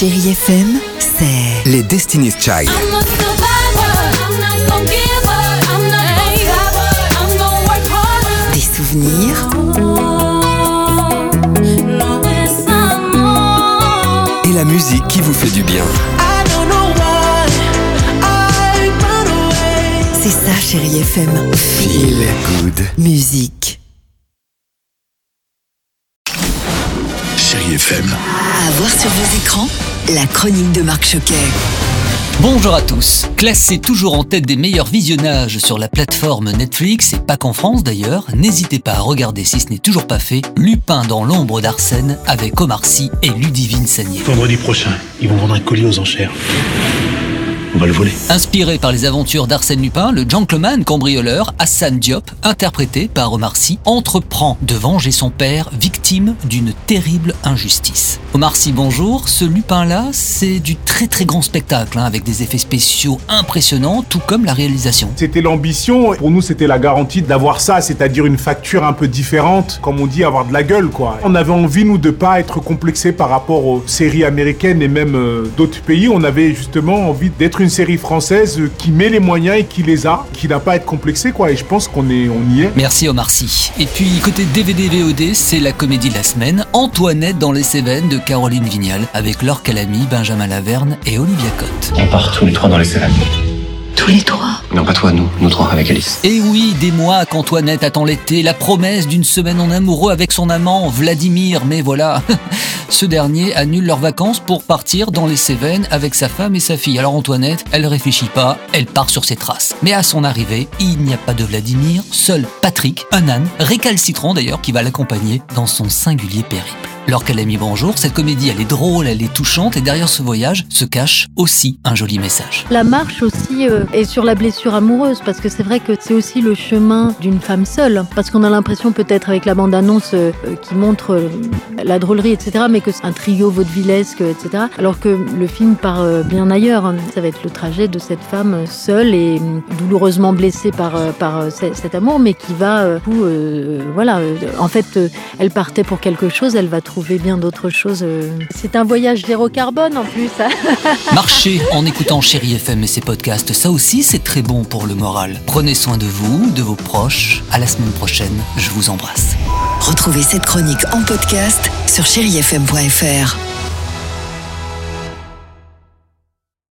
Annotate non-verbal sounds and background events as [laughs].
Chérie FM, c'est Les Destiny's Child. Des souvenirs Et la musique qui vous fait du bien. C'est ça, Chérie FM. Feel good. Musique. Chérie FM. À voir sur vos écrans, la chronique de Marc Choquet. Bonjour à tous. Classé toujours en tête des meilleurs visionnages sur la plateforme Netflix, et pas qu'en France d'ailleurs, n'hésitez pas à regarder si ce n'est toujours pas fait, Lupin dans l'ombre d'Arsène avec Omar Sy et Ludivine Sagnier. Vendredi prochain, ils vont vendre un colis aux enchères. On va le voler. Inspiré par les aventures d'Arsène Lupin, le gentleman cambrioleur Hassan Diop, interprété par Omar Sy, entreprend de venger son père, victime d'une terrible injustice. Omar Sy, bonjour. Ce Lupin-là, c'est du très très grand spectacle, hein, avec des effets spéciaux impressionnants, tout comme la réalisation. C'était l'ambition. Pour nous, c'était la garantie d'avoir ça, c'est-à-dire une facture un peu différente, comme on dit, avoir de la gueule, quoi. On avait envie, nous, de pas être complexés par rapport aux séries américaines et même euh, d'autres pays. On avait justement envie d'être une série française euh, qui met les moyens et qui les a, qui n'a pas à être complexée, quoi. Et je pense qu'on est, on y est. Merci Omar Sy. Et puis côté DVD VOD, c'est la comédie de la semaine, Antoinette dans les Cévennes de Caroline Vignal, avec Laure Calamy, Benjamin Laverne et Olivia Cotte. On part tous les trois dans les Cévennes. Tous les trois. Non, pas toi, nous. Nous trois avec Alice. Et oui, des mois qu'Antoinette attend l'été, la promesse d'une semaine en amoureux avec son amant Vladimir, mais voilà, [laughs] ce dernier annule leurs vacances pour partir dans les Cévennes avec sa femme et sa fille. Alors Antoinette, elle réfléchit pas, elle part sur ses traces. Mais à son arrivée, il n'y a pas de Vladimir, seul Patrick, un âne, récalcitrant d'ailleurs, qui va l'accompagner dans son singulier périple. Laure Calamy, bonjour. Cette comédie, elle est drôle, elle est touchante, et derrière ce voyage se cache aussi un joli message. La marche aussi euh, est sur la blessure amoureuse parce que c'est vrai que c'est aussi le chemin d'une femme seule parce qu'on a l'impression peut-être avec la bande-annonce euh, euh, qui montre la drôlerie etc mais que c'est un trio vaudevillesque etc alors que le film part bien ailleurs ça va être le trajet de cette femme seule et douloureusement blessée par, par ce- cet amour mais qui va euh, voilà en fait elle partait pour quelque chose elle va trouver bien d'autres choses euh. c'est un voyage zéro carbone en plus hein. [laughs] Marchez en écoutant Chéri FM et ses podcasts, ça aussi c'est très bon pour le moral. Prenez soin de vous, de vos proches. À la semaine prochaine, je vous embrasse. Retrouvez cette chronique en podcast sur chérifm.fr.